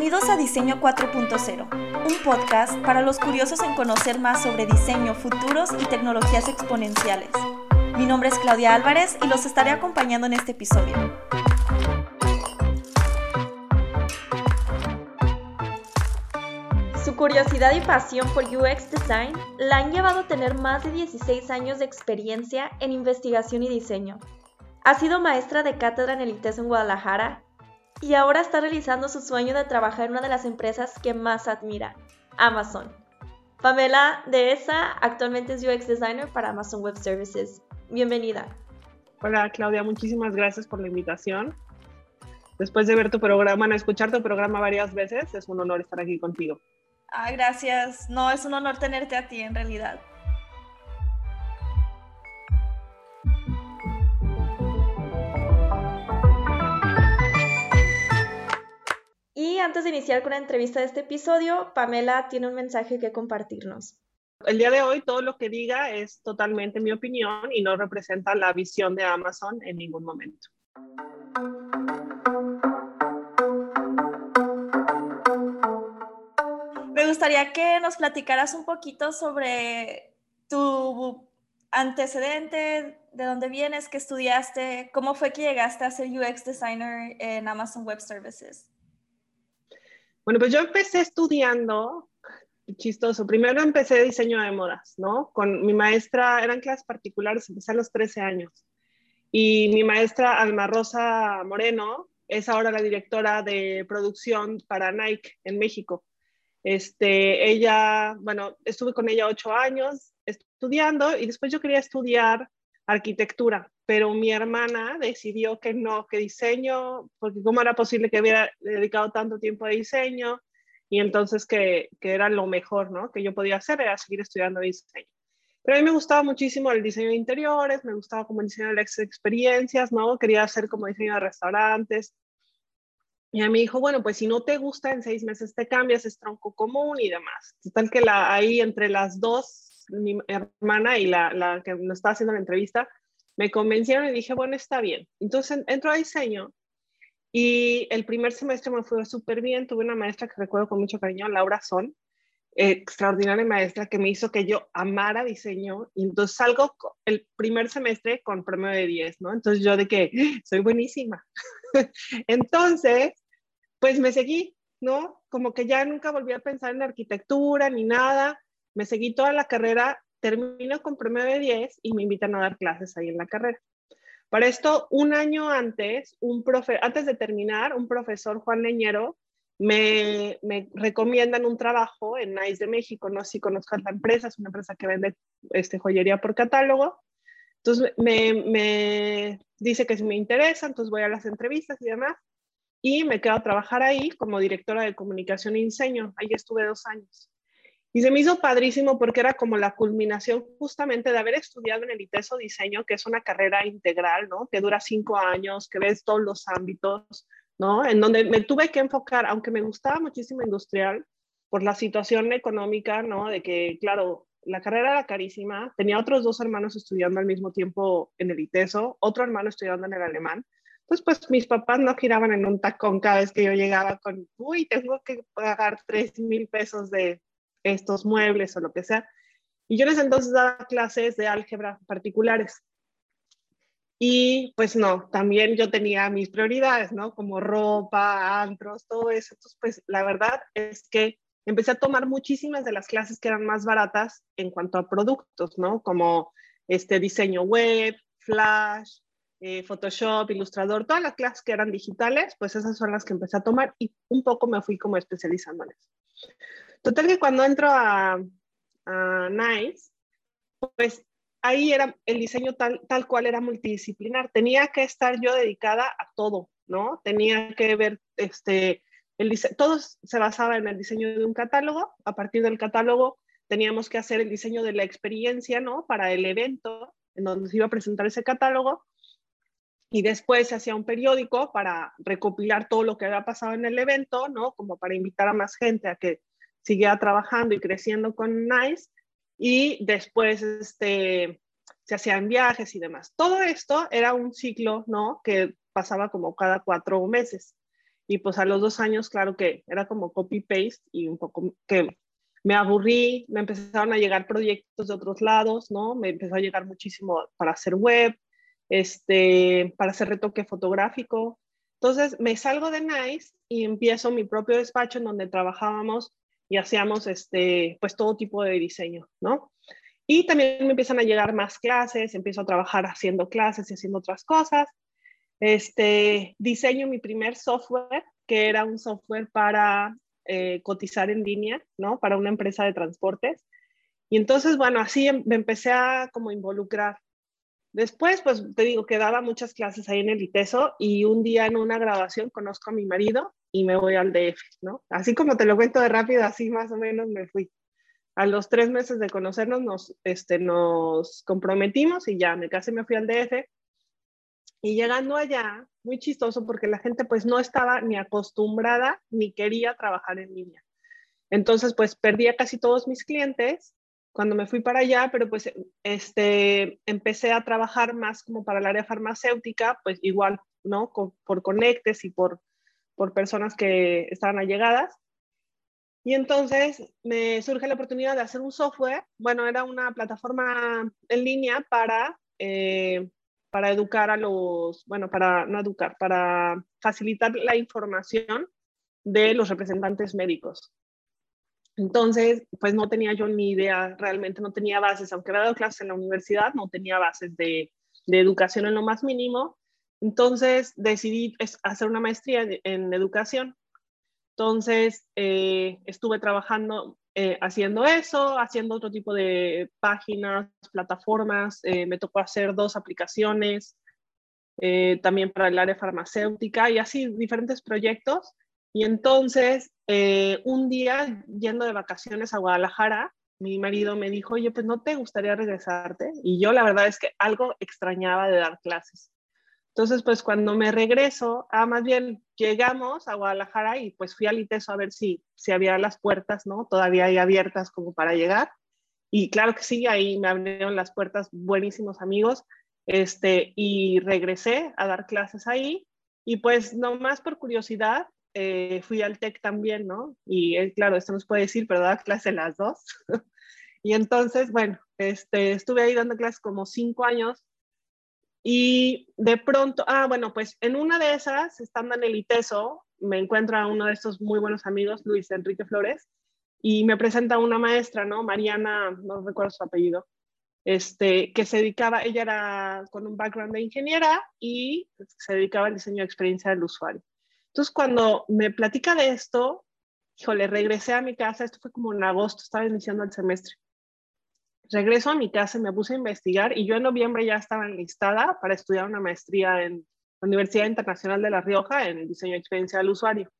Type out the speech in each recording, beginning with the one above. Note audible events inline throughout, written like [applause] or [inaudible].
Bienvenidos a Diseño 4.0, un podcast para los curiosos en conocer más sobre diseño, futuros y tecnologías exponenciales. Mi nombre es Claudia Álvarez y los estaré acompañando en este episodio. Su curiosidad y pasión por UX Design la han llevado a tener más de 16 años de experiencia en investigación y diseño. Ha sido maestra de cátedra en el ITES en Guadalajara y ahora está realizando su sueño de trabajar en una de las empresas que más admira, Amazon. Pamela de esa actualmente es UX Designer para Amazon Web Services. Bienvenida. Hola Claudia, muchísimas gracias por la invitación. Después de ver tu programa, no escuchar tu programa varias veces, es un honor estar aquí contigo. Ah, gracias. No, es un honor tenerte a ti en realidad. Y antes de iniciar con la entrevista de este episodio, Pamela tiene un mensaje que compartirnos. El día de hoy todo lo que diga es totalmente mi opinión y no representa la visión de Amazon en ningún momento. Me gustaría que nos platicaras un poquito sobre tu antecedente, de dónde vienes, qué estudiaste, cómo fue que llegaste a ser UX designer en Amazon Web Services. Bueno, pues yo empecé estudiando, chistoso, primero empecé diseño de modas, ¿no? Con mi maestra, eran clases particulares, empecé a los 13 años. Y mi maestra Alma Rosa Moreno es ahora la directora de producción para Nike en México. Este, ella, bueno, estuve con ella ocho años estudiando y después yo quería estudiar arquitectura, pero mi hermana decidió que no, que diseño, porque cómo era posible que hubiera dedicado tanto tiempo a diseño y entonces que, que era lo mejor, ¿no? Que yo podía hacer era seguir estudiando diseño. Pero a mí me gustaba muchísimo el diseño de interiores, me gustaba como el diseño de las experiencias, ¿no? Quería hacer como diseño de restaurantes. Y a mí dijo, bueno, pues si no te gusta, en seis meses te cambias, es tronco común y demás. Total que la, ahí entre las dos mi hermana y la, la que nos estaba haciendo la entrevista, me convencieron y dije, bueno, está bien. Entonces entro a diseño y el primer semestre me fue súper bien. Tuve una maestra que recuerdo con mucho cariño, Laura Son, extraordinaria maestra que me hizo que yo amara diseño. Y entonces salgo el primer semestre con premio de 10, ¿no? Entonces yo de que soy buenísima. [laughs] entonces, pues me seguí, ¿no? Como que ya nunca volví a pensar en arquitectura ni nada me seguí toda la carrera, termino con premio de 10 y me invitan a dar clases ahí en la carrera. Para esto, un año antes, antes de terminar, un profesor, Juan Leñero, me, me, recomiendan un trabajo en NICE de México, no sé si conozcas la empresa, es una empresa que vende este, joyería por catálogo. Entonces me, dice que si me interesa, entonces voy a las entrevistas y demás. Y me quedo a trabajar ahí como directora de comunicación y diseño. Ahí estuve dos años. Y se me hizo padrísimo porque era como la culminación justamente de haber estudiado en el ITESO Diseño, que es una carrera integral, ¿no? Que dura cinco años, que ves todos los ámbitos, ¿no? En donde me tuve que enfocar, aunque me gustaba muchísimo industrial, por la situación económica, ¿no? De que, claro, la carrera era carísima. Tenía otros dos hermanos estudiando al mismo tiempo en el ITESO, otro hermano estudiando en el alemán. Entonces, pues mis papás no giraban en un tacón cada vez que yo llegaba con, uy, tengo que pagar tres mil pesos de estos muebles o lo que sea. Y yo en ese entonces daba clases de álgebra particulares. Y pues no, también yo tenía mis prioridades, ¿no? Como ropa, antros, todo eso. Entonces, pues la verdad es que empecé a tomar muchísimas de las clases que eran más baratas en cuanto a productos, ¿no? Como este diseño web, Flash, eh, Photoshop, Ilustrador, todas las clases que eran digitales, pues esas son las que empecé a tomar y un poco me fui como especializando en eso. Total que cuando entro a, NICE, pues ahí era el diseño tal, tal cual era multidisciplinar. Tenía que estar yo dedicada a todo, ¿no? Tenía que ver, este, el todo se basaba en el diseño de un catálogo. A partir del catálogo teníamos que hacer el diseño de la experiencia, ¿no? Para el evento en donde se iba a presentar ese catálogo. Y después se hacía un periódico para recopilar todo lo que había pasado en el evento, ¿no? Como para invitar a más gente a que seguía trabajando y creciendo con NICE y después este, se hacían viajes y demás. Todo esto era un ciclo, ¿no? Que pasaba como cada cuatro meses. Y pues a los dos años, claro que era como copy-paste y un poco que me aburrí, me empezaron a llegar proyectos de otros lados, ¿no? Me empezó a llegar muchísimo para hacer web, este, para hacer retoque fotográfico. Entonces me salgo de Nice y empiezo mi propio despacho en donde trabajábamos y hacíamos este, pues todo tipo de diseño, ¿no? Y también me empiezan a llegar más clases, empiezo a trabajar haciendo clases y haciendo otras cosas. Este, diseño mi primer software, que era un software para eh, cotizar en línea, ¿no? Para una empresa de transportes. Y entonces, bueno, así em, me empecé a como involucrar. Después, pues te digo que daba muchas clases ahí en el ITESO y un día en una grabación conozco a mi marido y me voy al DF, ¿no? Así como te lo cuento de rápido, así más o menos me fui a los tres meses de conocernos nos, este, nos comprometimos y ya me casé, me fui al DF. Y llegando allá, muy chistoso porque la gente pues no estaba ni acostumbrada ni quería trabajar en línea. Entonces pues perdí a casi todos mis clientes cuando me fui para allá, pero pues este, empecé a trabajar más como para el área farmacéutica, pues igual, ¿no? por conectes y por, por personas que estaban allegadas. Y entonces me surge la oportunidad de hacer un software. Bueno, era una plataforma en línea para, eh, para educar a los, bueno, para no educar, para facilitar la información de los representantes médicos. Entonces, pues no tenía yo ni idea, realmente no tenía bases, aunque había dado clases en la universidad, no tenía bases de, de educación en lo más mínimo. Entonces decidí hacer una maestría en educación entonces, eh, estuve trabajando eh, haciendo eso, haciendo otro tipo de páginas, plataformas. Eh, me tocó hacer dos aplicaciones, también para el área farmacéutica y así diferentes proyectos. Y entonces, un día, yendo de vacaciones a Guadalajara, mi marido me dijo, oye, pues no te gustaría regresarte. Y yo la verdad es que algo extrañaba de dar clases. Entonces, pues cuando me regreso, ah, más bien llegamos a Guadalajara y pues fui al ITESO a ver si, si había las puertas, ¿no? Todavía hay abiertas como para llegar. Y claro que sí, ahí me abrieron las puertas buenísimos amigos. Este, y regresé a dar clases ahí. Y pues nomás por curiosidad, eh, fui al TEC también, ¿no? Y claro, esto nos puede decir, pero daba clase las dos. [laughs] y entonces, bueno, este, estuve ahí dando clases como cinco años y de pronto, ah, bueno, pues en una de esas, estando en el ITESO, me encuentro a uno de estos muy buenos amigos, Luis Enrique Flores, y me presenta una maestra, ¿no? Mariana, no recuerdo su apellido, este, que se dedicaba, ella era con un background de ingeniera y se dedicaba al diseño de experiencia del usuario. Entonces, cuando me platica de esto, híjole, regresé a mi casa, esto fue como en agosto, estaba iniciando el semestre regreso a mi casa, me puse a investigar y yo en noviembre ya estaba enlistada para estudiar una maestría en la Universidad Internacional de La Rioja en diseño de experiencia del usuario.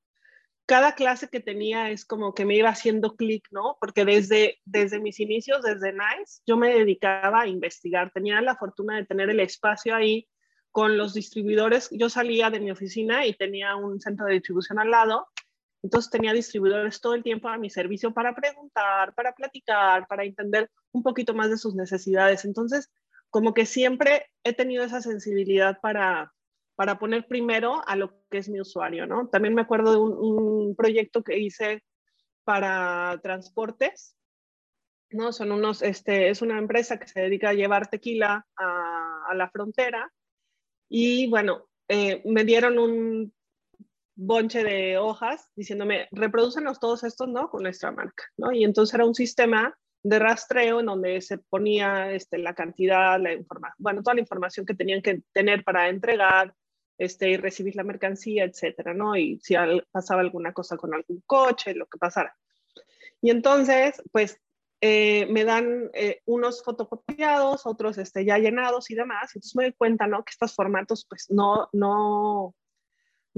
Cada clase que tenía es como que me iba haciendo clic, ¿no? Porque desde, desde mis inicios, desde NICE, yo me dedicaba a investigar. Tenía la fortuna de tener el espacio ahí con los distribuidores. Yo salía de mi oficina y tenía un centro de distribución al lado entonces tenía distribuidores todo el tiempo a mi servicio para preguntar, para platicar, para entender un poquito más de sus necesidades. Entonces, como que siempre he tenido esa sensibilidad para, para poner primero a lo que es mi usuario, ¿no? También me acuerdo de un, proyecto que hice para transportes, ¿no? Son unos, este, es una empresa que se dedica a llevar tequila a, a la frontera y bueno, eh, me dieron un bonche de hojas diciéndome, reprodúcenos todos estos, ¿no? Con nuestra marca, ¿no? Y entonces era un sistema de rastreo en donde se ponía este, la cantidad, la información, bueno, toda la información que tenían que tener para entregar este, y recibir la mercancía, etcétera, ¿no? Y si pasaba alguna cosa con algún coche, lo que pasara. Y entonces, pues, eh, me dan eh, unos fotocopiados, otros este, ya llenados y demás. Entonces me doy cuenta, ¿no? Que estos formatos, pues, no, no,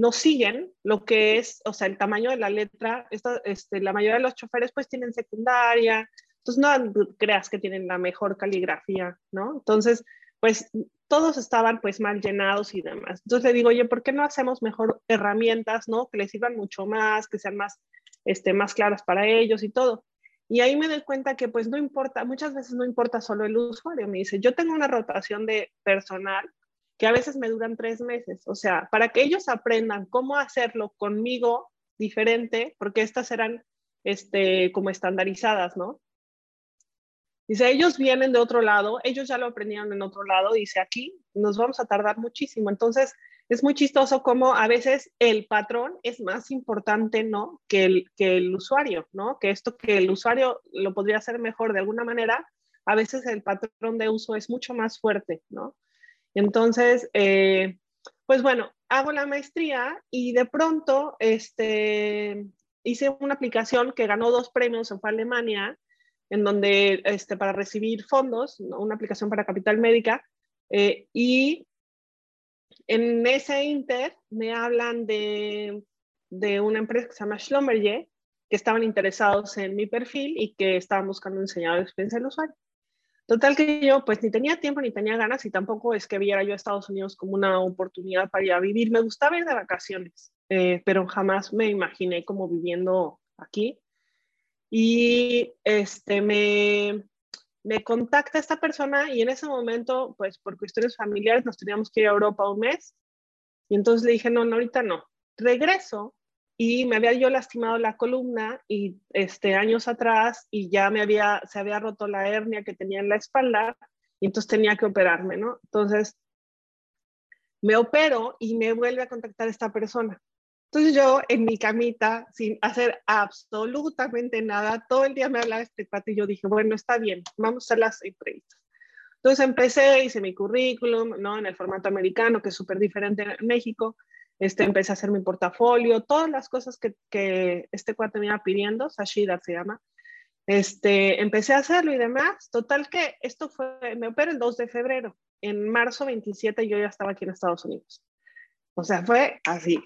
no siguen lo que es, o sea, el tamaño de la letra. este, la mayoría de los choferes pues tienen secundaria, entonces no creas que tienen la mejor caligrafía, ¿no? Entonces, pues todos estaban pues mal llenados y demás. Entonces le digo, oye, ¿por qué no hacemos mejor herramientas, ¿no? Que les sirvan mucho más, que sean más, este, más claras para ellos y todo. Y ahí me doy cuenta que pues no importa, muchas veces no importa solo el usuario. Me dice, yo tengo una rotación de personal que a veces me duran tres meses. O sea, para que ellos aprendan cómo hacerlo conmigo diferente, porque estas eran este, como estandarizadas, ¿no? Dice, ellos vienen de otro lado, ellos ya lo aprendieron en otro lado, dice, aquí nos vamos a tardar muchísimo. Entonces, es muy chistoso como a veces el patrón es más importante, ¿no? Que el, que el usuario, ¿no? Que esto que el usuario lo podría hacer mejor de alguna manera, a veces el patrón de uso es mucho más fuerte, ¿no? Entonces, eh, pues bueno, hago la maestría y de pronto este, hice una aplicación que ganó dos premios en Alemania, en donde este, para recibir fondos, una aplicación para capital médica, eh, y en ese inter me hablan de, de, una empresa que se llama Schlumberger, que estaban interesados en mi perfil y que estaban buscando un diseñador de experiencia del usuario. Total que yo pues ni tenía tiempo ni tenía ganas y tampoco es que viera yo a Estados Unidos como una oportunidad para ir a vivir. Me gustaba ir de vacaciones, eh, pero jamás me imaginé como viviendo aquí. Y este, me, me contacta esta persona y en ese momento, pues por cuestiones familiares, nos teníamos que ir a Europa un mes. Y entonces le dije, no, no, ahorita no. Regreso y me había yo lastimado la columna y este años atrás y ya me había se había roto la hernia que tenía en la espalda y entonces tenía que operarme, ¿no? Entonces me opero y me vuelve a contactar esta persona. Entonces yo en mi camita, sin hacer absolutamente nada, todo el día me hablaba este cuate y yo dije, bueno, está bien, vamos a las entrevistas. Entonces empecé, hice mi currículum, ¿no? En el formato americano, que es súper diferente en México. Este, empecé a hacer mi portafolio, todas las cosas que, que este cuate me iba pidiendo, Sashida se llama, este, empecé a hacerlo y demás. Total que esto fue, me operé el 2 de febrero. En marzo 27 yo ya estaba aquí en Estados Unidos. O sea, fue así.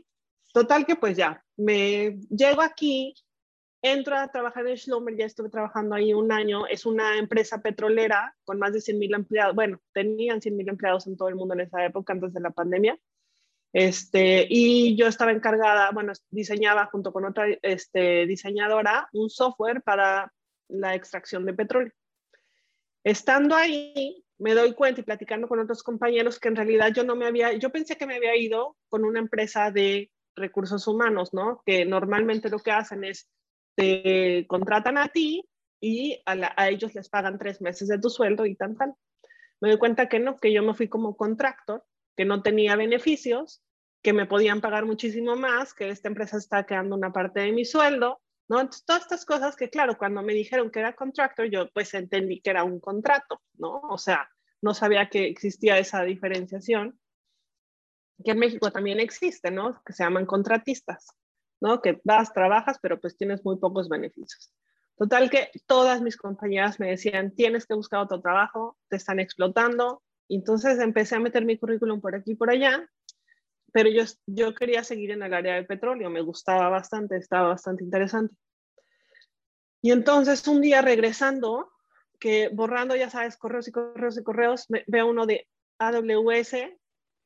Total que pues ya, me llego aquí, entro a trabajar en Schlumberger, ya estuve trabajando ahí un año. Es una empresa petrolera con más de 100 mil empleados. Bueno, tenían 100 mil empleados en todo el mundo en esa época, antes de la pandemia. Este, y yo estaba encargada, bueno, diseñaba junto con otra este, diseñadora un software para la extracción de petróleo. Estando ahí, me doy cuenta y platicando con otros compañeros que en realidad yo no me había, yo pensé que me había ido con una empresa de recursos humanos, ¿no? Que normalmente lo que hacen es te contratan a ti y a, ellos les pagan tres meses de tu sueldo y tan tal. Me doy cuenta que no, que yo me fui como contractor, que no tenía beneficios que me podían pagar muchísimo más, que esta empresa está quedando una parte de mi sueldo, ¿no? Entonces, todas estas cosas que, claro, cuando me dijeron que era contractor, yo pues entendí que era un contrato, ¿no? O sea, no sabía que existía esa diferenciación, que en México también existe, ¿no? Que se llaman contratistas, ¿no? Que vas, trabajas, pero pues tienes muy pocos beneficios. Total que todas mis compañeras me decían, tienes que buscar otro trabajo, te están explotando. Entonces empecé a meter mi currículum por aquí y por allá pero yo, yo quería seguir en el área del petróleo, me gustaba bastante, estaba bastante interesante. Y entonces un día regresando, que borrando, ya sabes, correos y correos y correos, veo uno de AWS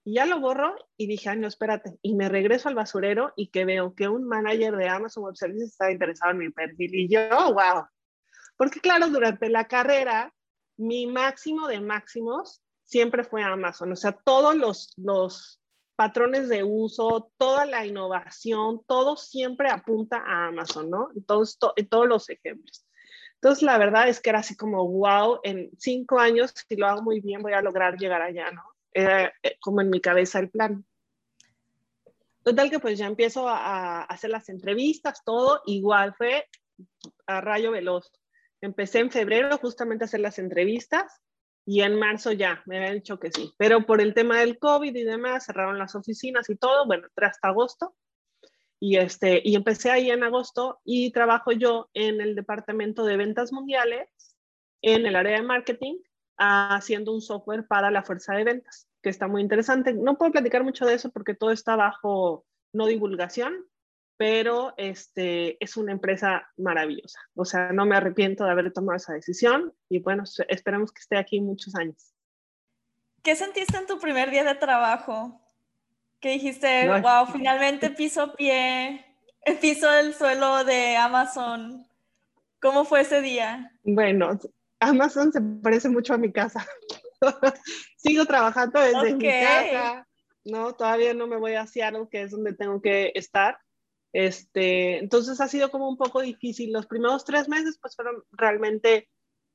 y ya lo borro y dije, ay, no, espérate. Y me regreso al basurero y que veo que un manager de Amazon Web Services estaba interesado en mi perfil y yo, wow. Porque claro, durante la carrera, mi máximo de máximos siempre fue Amazon. O sea, todos los, los patrones de uso, toda la innovación, todo siempre apunta a Amazon, ¿no? Entonces, en todos los ejemplos. Entonces, la verdad es que era así como, wow, en cinco años, si lo hago muy bien, voy a lograr llegar allá, ¿no? Era eh, como en mi cabeza el plan. Total que pues ya empiezo a, hacer las entrevistas, todo igual, fue a rayo veloz. Empecé en febrero justamente a hacer las entrevistas y en marzo ya me habían dicho que sí, pero por el tema del COVID y demás cerraron las oficinas y todo, bueno, hasta agosto. Y, este, y empecé ahí en agosto y trabajo yo en el departamento de ventas mundiales, en el área de marketing, haciendo un software para la fuerza de ventas, que está muy interesante. No puedo platicar mucho de eso porque todo está bajo no divulgación, pero este, es una empresa maravillosa. O sea, no me arrepiento de haber tomado esa decisión y bueno, esperemos que esté aquí muchos años. ¿Qué sentiste en tu primer día de trabajo? ¿Qué dijiste, wow, finalmente [laughs] piso pie, piso el suelo de Amazon. ¿Cómo fue ese día? Bueno, Amazon se parece mucho a mi casa. [laughs] Sigo trabajando desde mi casa, ¿no? Todavía no me voy a Seattle, que es donde tengo que estar. Este, entonces ha sido como un poco difícil. Los primeros tres meses pues fueron realmente,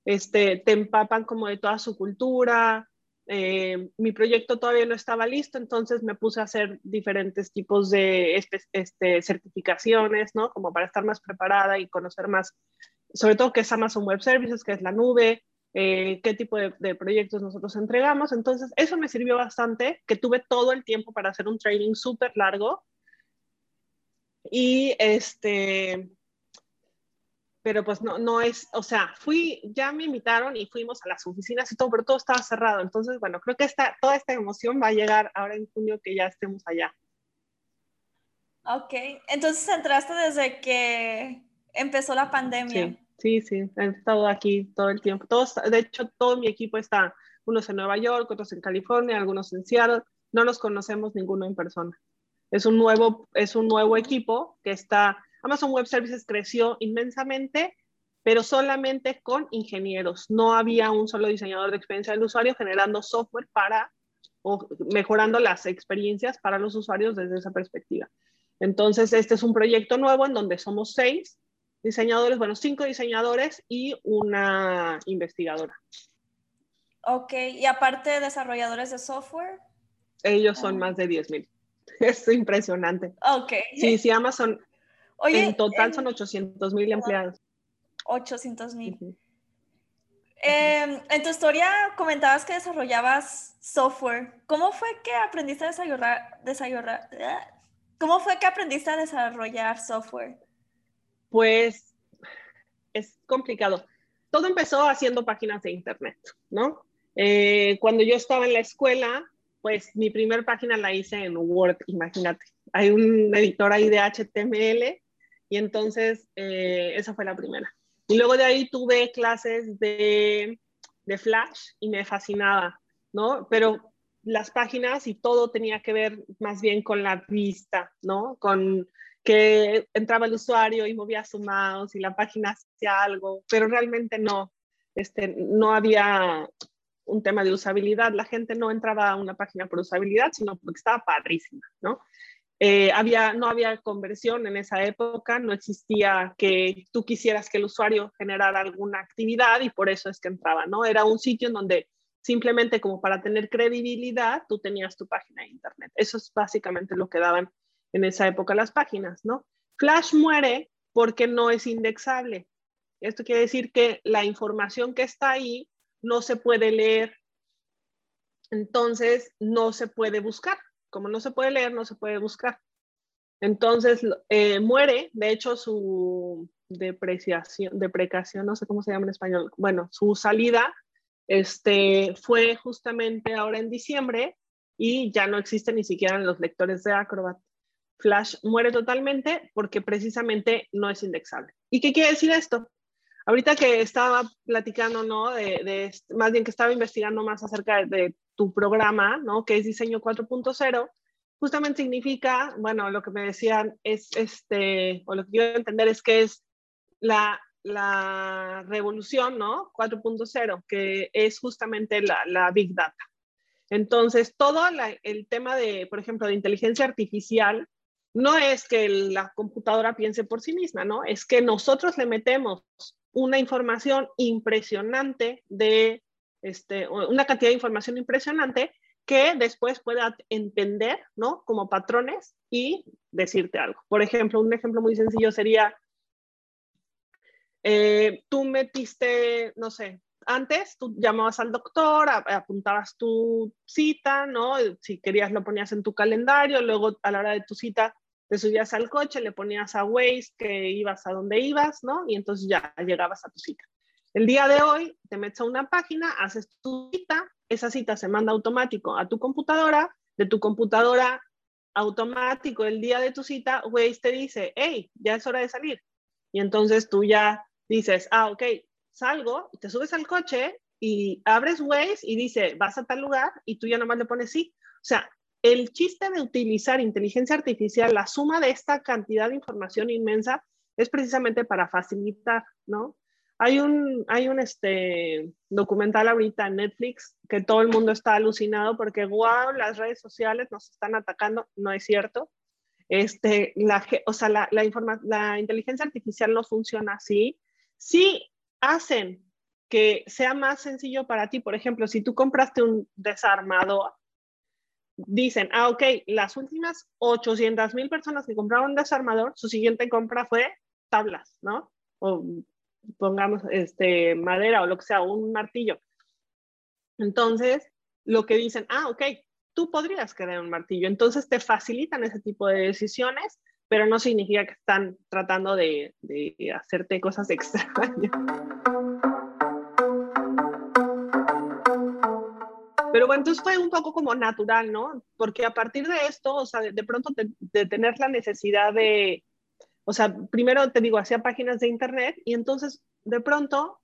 este, te empapan como de toda su cultura. Eh, mi proyecto todavía no estaba listo, entonces me puse a hacer diferentes tipos de este, certificaciones, ¿no? Como para estar más preparada y conocer más, sobre todo qué es Amazon Web Services, qué es la nube, eh, qué tipo de, de, proyectos nosotros entregamos. Entonces, eso me sirvió bastante, que tuve todo el tiempo para hacer un training súper largo y este, pero pues no, no es, o sea, fui, ya me invitaron y fuimos a las oficinas y todo, pero todo estaba cerrado. Entonces, bueno, creo que esta, toda esta emoción va a llegar ahora en junio que ya estemos allá. Ok, entonces entraste desde que empezó la pandemia. Sí, sí, sí, he estado aquí todo el tiempo. Todos, de hecho, todo mi equipo está, unos en Nueva York, otros en California, algunos en Seattle. No nos conocemos ninguno en persona. Es un nuevo, es un nuevo equipo que está, Amazon Web Services creció inmensamente, pero solamente con ingenieros. No había un solo diseñador de experiencia del usuario generando software para o mejorando las experiencias para los usuarios desde esa perspectiva. Entonces, este es un proyecto nuevo en donde somos seis diseñadores, bueno, cinco diseñadores y una investigadora. Ok, y aparte de desarrolladores de software. Ellos son ah. más de 10 mil. [laughs] Es impresionante. Ok. Sí, sí, Amazon. Oye, en total son 800 mil empleados. 800 mil. Em, en tu historia comentabas que desarrollabas software. ¿Cómo fue que aprendiste a desarrollar, desarrollar ¿Cómo fue que aprendiste a desarrollar software? Pues es complicado. Todo empezó haciendo páginas de internet, ¿no? Eh, cuando yo estaba en la escuela, pues mi primer página la hice en Word, imagínate. Hay un editor ahí de HTML y entonces eh, esa fue la primera. Y luego de ahí tuve clases de, de Flash y me fascinaba, ¿no? Pero las páginas y todo tenía que ver más bien con la vista, ¿no? Con que entraba el usuario y movía su mouse y la página hacía algo, pero realmente no, este, no había un tema de usabilidad. La gente no entraba a una página por usabilidad, sino porque estaba padrísima, ¿no? Eh, había, no había conversión en esa época, no existía que tú quisieras que el usuario generara alguna actividad y por eso es que entraba, ¿no? Era un sitio en donde simplemente como para tener credibilidad, tú tenías tu página de internet. Eso es básicamente lo que daban en esa época las páginas, ¿no? Flash muere porque no es indexable. Esto quiere decir que la información que está ahí no se puede leer, entonces no se puede buscar. Como no se puede leer, no se puede buscar. Entonces eh, muere, de hecho su depreciación, deprecación, no sé cómo se llama en español, bueno, su salida este, fue justamente ahora en diciembre y ya no existe ni siquiera los lectores de Acrobat. Flash muere totalmente porque precisamente no es indexable. ¿Y qué quiere decir esto? Ahorita que estaba platicando, ¿no? De, más bien que estaba investigando más acerca de, tu programa, ¿no? Que es diseño 4.0, justamente significa, bueno, lo que me decían es, este, o lo que quiero entender es que es la, la revolución, ¿no? 4.0, que es justamente la, la, Big Data. Entonces, todo el tema de, por ejemplo, de inteligencia artificial, no es que la computadora piense por sí misma, ¿no? Es que nosotros le metemos una información impresionante de, este, una cantidad de información impresionante que después pueda entender, ¿no? Como patrones y decirte algo. Por ejemplo, un ejemplo muy sencillo sería, eh, tú metiste, no sé, antes tú llamabas al doctor, apuntabas tu cita, ¿no? Si querías lo ponías en tu calendario, luego a la hora de tu cita te subías al coche, le ponías a Waze que ibas a donde ibas, ¿no? Y entonces ya llegabas a tu cita. El día de hoy te metes a una página, haces tu cita, esa cita se manda automático a tu computadora, de tu computadora automático el día de tu cita, Waze te dice, hey, ya es hora de salir. Y entonces tú ya dices, ah, ok, salgo, te subes al coche y abres Waze y dice, vas a tal lugar y tú ya nomás le pones sí. O sea, el chiste de utilizar inteligencia artificial, la suma de esta cantidad de información inmensa, es precisamente para facilitar, ¿no? Hay un, hay un este, documental ahorita en Netflix que todo el mundo está alucinado porque, wow, las redes sociales nos están atacando. No es cierto. Este, la, o sea, la, la, la inteligencia artificial no funciona así. Sí hacen que sea más sencillo para ti. Por ejemplo, si tú compraste un desarmador, dicen, ah, ok, las últimas 800 mil personas que compraron un desarmador, su siguiente compra fue tablas, ¿no? O pongamos este, madera o lo que sea, un martillo. Entonces, lo que dicen, ah, ok, tú podrías querer un martillo. Entonces te facilitan ese tipo de decisiones, pero no significa que están tratando de, de hacerte cosas [laughs] extrañas. Pero bueno, entonces fue un poco como natural, ¿no? Porque a partir de esto, o sea, de, pronto de, tener la necesidad de, o sea, primero te digo, hacía páginas de internet y entonces de pronto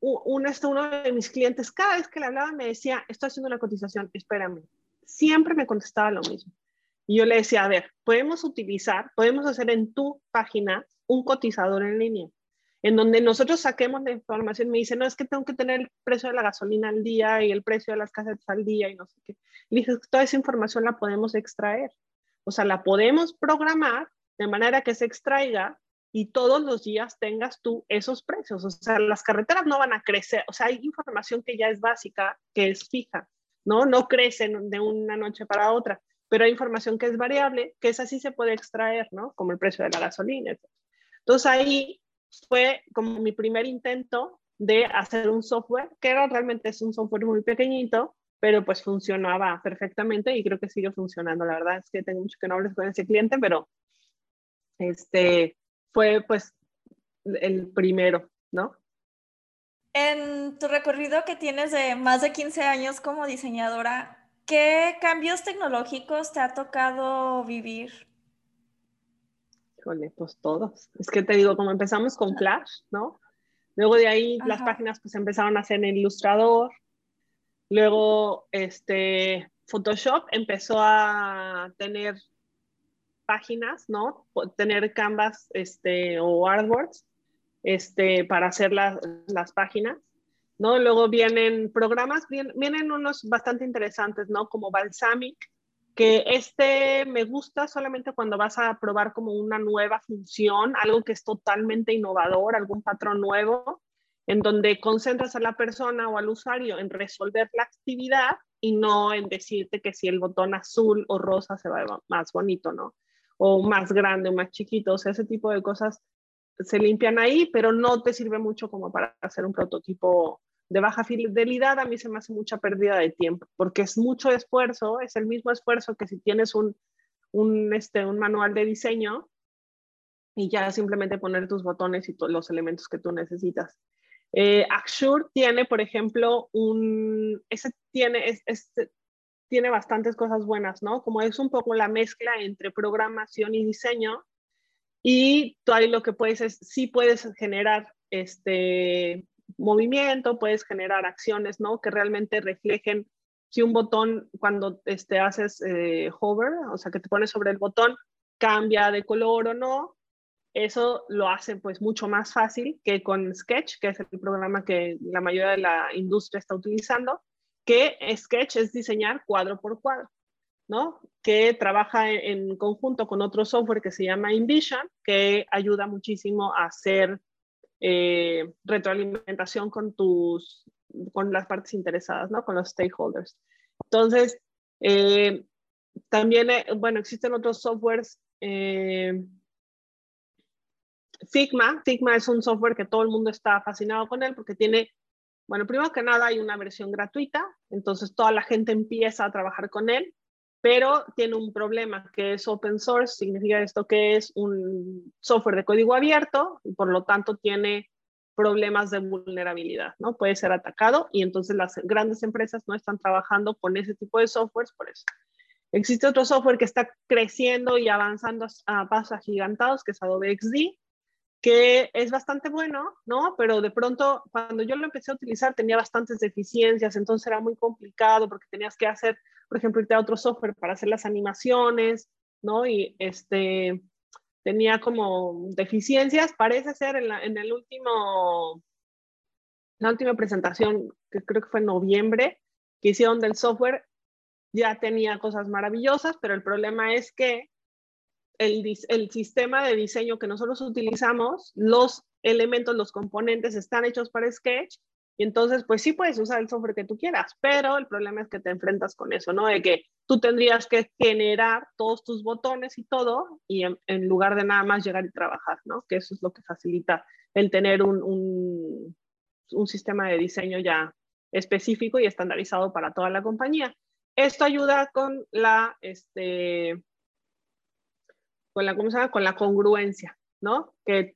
un, este, uno de mis clientes, cada vez que le hablaba me decía, estoy haciendo una cotización, espérame. Siempre me contestaba lo mismo. Y yo le decía, a ver, podemos utilizar, podemos hacer en tu página un cotizador en línea en donde nosotros saquemos la información, me dice, no, es que tengo que tener el precio de la gasolina al día y el precio de las casas al día y no sé qué. Y dije, toda esa información la podemos extraer. O sea, la podemos programar de manera que se extraiga y todos los días tengas tú esos precios. O sea, las carreteras no van a crecer. O sea, hay información que ya es básica, que es fija, ¿no? No crecen de una noche para otra, pero hay información que es variable, que esa sí se puede extraer, ¿no? Como el precio de la gasolina. Entonces ahí fue como mi primer intento de hacer un software, que era realmente es un software muy pequeñito, pero pues funcionaba perfectamente y creo que sigue funcionando. La verdad es que tengo mucho que no hables con ese cliente, pero este fue pues el primero, ¿no? En tu recorrido que tienes de más de 15 años como diseñadora, ¿qué cambios tecnológicos te ha tocado vivir? Híjole, pues todos. Es que te digo, como empezamos con Flash, ¿no? Luego de ahí las páginas pues empezaron a hacer en Ilustrador. Luego, este, Photoshop empezó a tener páginas, ¿no? Tener canvas este, o artworks este, para hacer las, las páginas, ¿no? Luego vienen programas, vienen, vienen unos bastante interesantes, ¿no? Como Balsamic, que este me gusta solamente cuando vas a probar como una nueva función, algo que es totalmente innovador, algún patrón nuevo, en donde concentras a la persona o al usuario en resolver la actividad y no en decirte que si el botón azul o rosa se va más bonito, ¿no? O más grande o más chiquito, o sea, ese tipo de cosas se limpian ahí, pero no te sirve mucho como para hacer un prototipo de baja fidelidad a mí se me hace mucha pérdida de tiempo, porque es mucho esfuerzo, es el mismo esfuerzo que si tienes un, un, este, un manual de diseño y ya simplemente poner tus botones y los elementos que tú necesitas. Eh, Axure tiene, por ejemplo, un, ese tiene, es, tiene bastantes cosas buenas, ¿no? Como es un poco la mezcla entre programación y diseño, y tú ahí lo que puedes es, sí puedes generar este, movimiento, puedes generar acciones, ¿no? Que realmente reflejen si un botón, cuando este, haces eh, hover, o sea, que te pones sobre el botón, cambia de color o no, eso lo hace pues mucho más fácil que con Sketch, que es el programa que la mayoría de la industria está utilizando, que Sketch es diseñar cuadro por cuadro, ¿no? Que trabaja en, en conjunto con otro software que se llama InVision, que ayuda muchísimo a hacer eh, retroalimentación con tus, con las partes interesadas, ¿no? Con los stakeholders. Entonces, eh, también, eh, bueno, existen otros softwares. Figma, Figma es un software que todo el mundo está fascinado con él porque tiene, bueno, primero que nada hay una versión gratuita, entonces toda la gente empieza a trabajar con él pero tiene un problema que es open source, significa esto que es un software de código abierto y por lo tanto tiene problemas de vulnerabilidad, ¿no? Puede ser atacado y entonces las grandes empresas no están trabajando con ese tipo de softwares por eso. Existe otro software que está creciendo y avanzando a pasos agigantados, que es Adobe XD, que es bastante bueno, ¿no? Pero de pronto, cuando yo lo empecé a utilizar, tenía bastantes deficiencias, entonces era muy complicado porque tenías que hacer, por ejemplo, irte a otro software para hacer las animaciones, ¿no? Y este, tenía como deficiencias. Parece ser en, la, en el último, la última presentación, que creo que fue en noviembre, que hicieron del software, ya tenía cosas maravillosas, pero el problema es que el, el, sistema de diseño que nosotros utilizamos, los elementos, los componentes están hechos para Sketch y entonces, pues sí puedes usar el software que tú quieras, pero el problema es que te enfrentas con eso, ¿no? De que tú tendrías que generar todos tus botones y todo, y en, lugar de nada más llegar y trabajar, ¿no? Que eso es lo que facilita el tener un, un, un sistema de diseño ya específico y estandarizado para toda la compañía. Esto ayuda con la, este, con la, ¿cómo se llama? Con la congruencia, ¿no? Que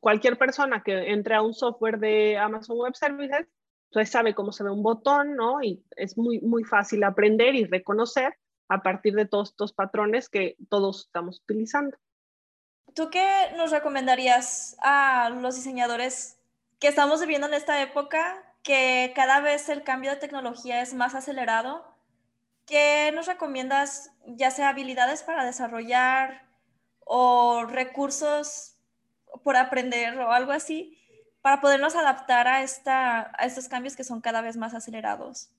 cualquier persona que entre a un software de Amazon Web Services, pues sabe cómo se ve un botón, ¿no? Y es muy, muy fácil aprender y reconocer a partir de todos estos patrones que todos estamos utilizando. ¿Tú qué nos recomendarías a los diseñadores que estamos viviendo en esta época, que cada vez el cambio de tecnología es más acelerado? ¿Qué nos recomiendas, ya sea habilidades para desarrollar o recursos por aprender o algo así, para podernos adaptar a, esta, a estos cambios que son cada vez más acelerados?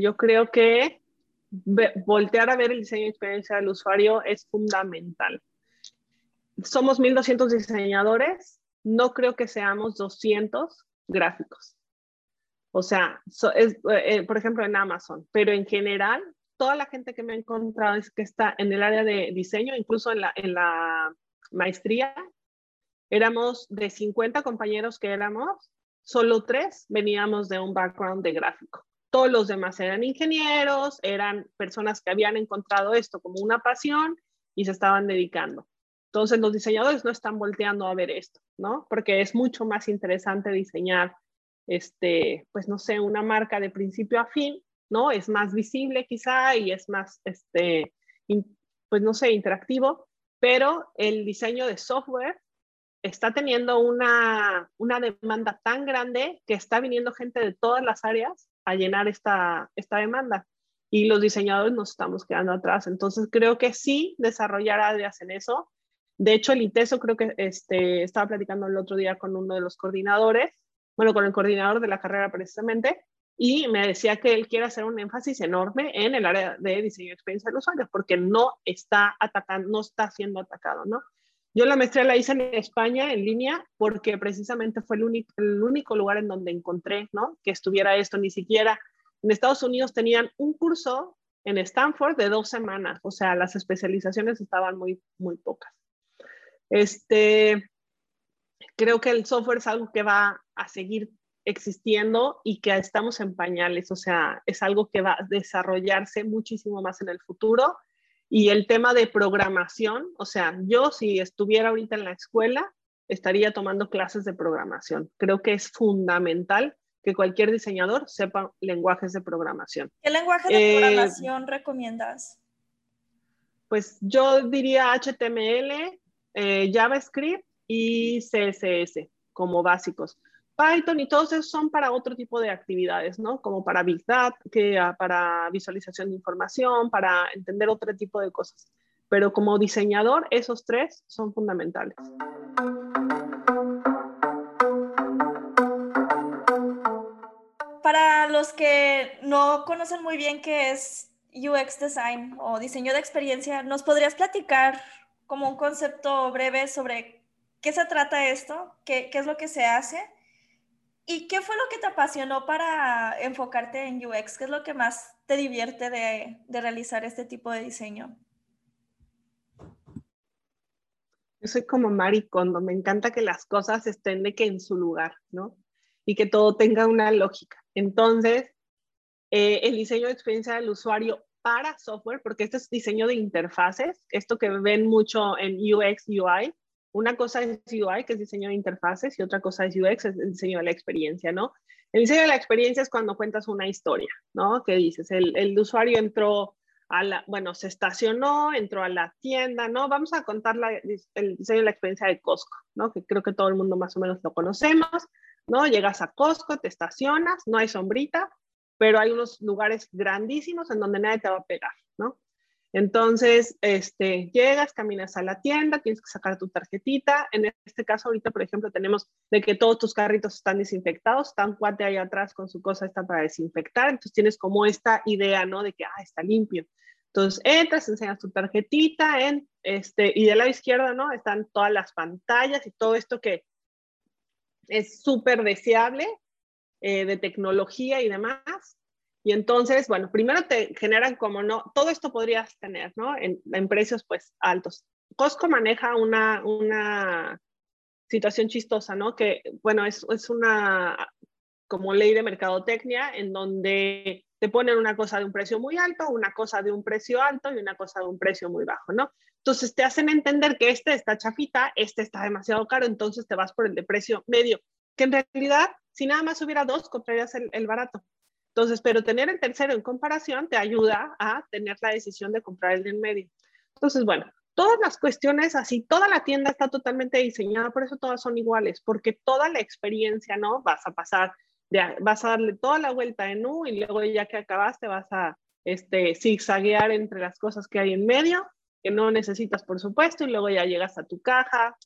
yo creo que voltear a ver el diseño de experiencia del usuario es fundamental. Somos 1.200 diseñadores, no creo que seamos 200 gráficos. O sea, es, eh, eh, por ejemplo, en Amazon, pero en general, toda la gente que me he encontrado es que está en el área de diseño, incluso en la, en la maestría, éramos de 50 compañeros que éramos, solo tres veníamos de un background de gráfico. Todos los demás eran ingenieros, eran personas que habían encontrado esto como una pasión y se estaban dedicando. Entonces los diseñadores no están volteando a ver esto, ¿no? Porque es mucho más interesante diseñar, este, pues no sé, una marca de principio a fin, ¿no? Es más visible quizá y es más, este, pues no sé, interactivo, pero el diseño de software está teniendo una, una, demanda tan grande que está viniendo gente de todas las áreas a llenar esta, esta demanda y los diseñadores nos estamos quedando atrás. Entonces creo que sí desarrollar áreas en eso. De hecho, el ITESO creo que este, estaba platicando el otro día con uno de los coordinadores, bueno, con el coordinador de la carrera precisamente, y me decía que él quiere hacer un énfasis enorme en el área de diseño de experiencia del usuario, porque no está atacando, no está siendo atacado, ¿no? Yo la maestría la hice en España en línea porque precisamente fue el único, lugar en donde encontré, ¿no? Que estuviera esto, ni siquiera en Estados Unidos tenían un curso en Stanford de dos semanas, o sea, las especializaciones estaban muy, muy pocas. Este, creo que el software es algo que va a seguir existiendo y que estamos en pañales, o sea, es algo que va a desarrollarse muchísimo más en el futuro y el tema de programación, o sea, yo si estuviera ahorita en la escuela, estaría tomando clases de programación. Creo que es fundamental que cualquier diseñador sepa lenguajes de programación. ¿Qué lenguaje de eh, programación recomiendas? Pues yo diría HTML, eh, JavaScript y CSS como básicos. Python y todos esos son para otro tipo de actividades, ¿no? Como para Big Data, que, ah, para visualización de información, para entender otro tipo de cosas. Pero como diseñador, esos tres son fundamentales. Para los que no conocen muy bien qué es UX Design o diseño de experiencia, ¿nos podrías platicar como un concepto breve sobre qué se trata esto? ¿Qué, qué es lo que se hace? ¿Y qué fue lo que te apasionó para enfocarte en UX? ¿Qué es lo que más te divierte de, realizar este tipo de diseño? Yo soy como maricondo, me encanta que las cosas estén de que en su lugar, ¿no? Y que todo tenga una lógica. Entonces, eh, el diseño de experiencia del usuario para software, porque este es diseño de interfaces, esto que ven mucho en UX, UI, una cosa es UI, que es diseño de interfaces, y otra cosa es UX, es el diseño de la experiencia, ¿no? El diseño de la experiencia es cuando cuentas una historia, ¿no? Que dices, el, el usuario entró a la, bueno, se estacionó, entró a la tienda, ¿no? Vamos a contar el diseño de la experiencia de Costco, ¿no? Que creo que todo el mundo más o menos lo conocemos, ¿no? Llegas a Costco, te estacionas, no hay sombrita, pero hay unos lugares grandísimos en donde nadie te va a pegar. Entonces, este, llegas, caminas a la tienda, tienes que sacar tu tarjetita. En este caso, ahorita, por ejemplo, tenemos de que todos tus carritos están desinfectados, está un cuate ahí atrás con su cosa está para desinfectar. Entonces, tienes como esta idea, ¿no? De que, ah, está limpio. Entonces, entras, enseñas tu tarjetita, en, este, y de lado izquierdo, ¿no? Están todas las pantallas y todo esto que es súper deseable eh, de tecnología y demás. Y entonces, bueno, primero te generan como no, todo esto podrías tener, ¿no? En, precios pues altos. Costco maneja una, una situación chistosa, ¿no? Que, bueno, es, es una como ley de mercadotecnia en donde te ponen una cosa de un precio muy alto, una cosa de un precio alto y una cosa de un precio muy bajo, ¿no? Entonces te hacen entender que este está chafita, este está demasiado caro, entonces te vas por el de precio medio, que en realidad, si nada más hubiera dos, comprarías el, el barato. Entonces, pero tener el tercero en comparación te ayuda a tener la decisión de comprar el de en medio. Entonces, bueno, todas las cuestiones así, toda la tienda está totalmente diseñada, por eso todas son iguales, porque toda la experiencia, ¿no? Vas a pasar, vas a darle toda la vuelta en U y luego ya que acabaste vas a este, zigzaguear entre las cosas que hay en medio, que no necesitas, por supuesto, y luego ya llegas a tu caja,